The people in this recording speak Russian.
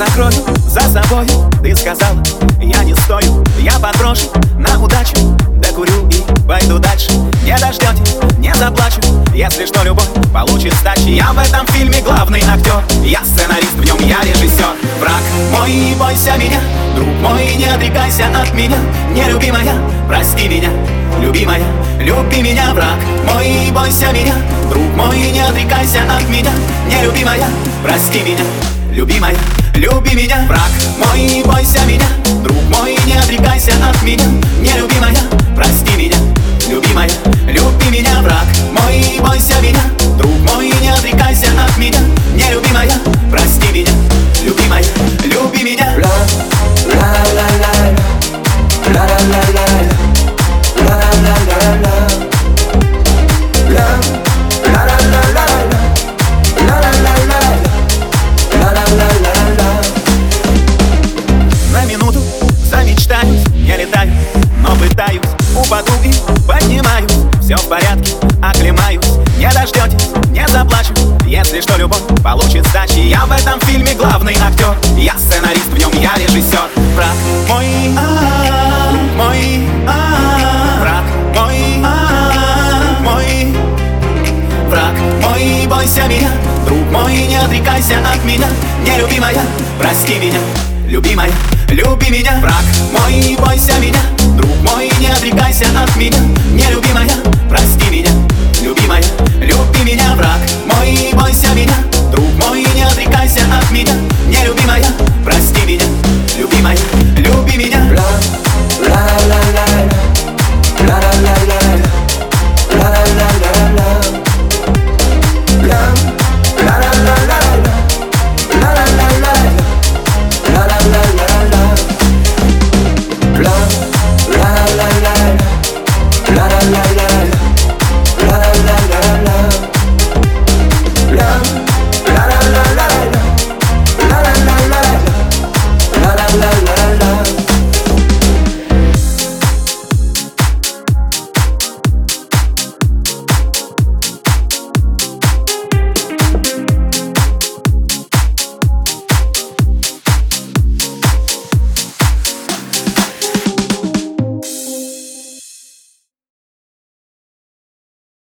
закрою за собой. Ты сказала, я не стою. Я подброшу на удачу. Докурю и пойду дальше. Не дождетесь, не заплачу. Если что, любовь получит сдачи. Я в этом фильме главный актер. Я сценарист, в нем я режиссер Враг мой, бойся меня. Друг мой, не отрекайся от меня. Нелюбимая, прости меня. Любимая, люби меня, враг мой, бойся меня. Друг мой, не отрекайся от меня. Нелюбимая, прости меня Любимая, люби меня, враг мой, не бойся меня. Друг мой, не отрекайся от меня. Нелюбимая, прости все в порядке, оклемаюсь. Не дождетесь, не заплачу, если что, любовь получит сдачи Я в этом фильме главный актер, я сценарист, в нем я режиссер Враг мой, а, мой, а, враг мой, а, мой. Враг мой, бойся меня, друг мой, не отрекайся от меня. Нелюбимая, прости меня, любимая, люби меня. Враг мой, бойся меня, друг мой, не отрекайся от меня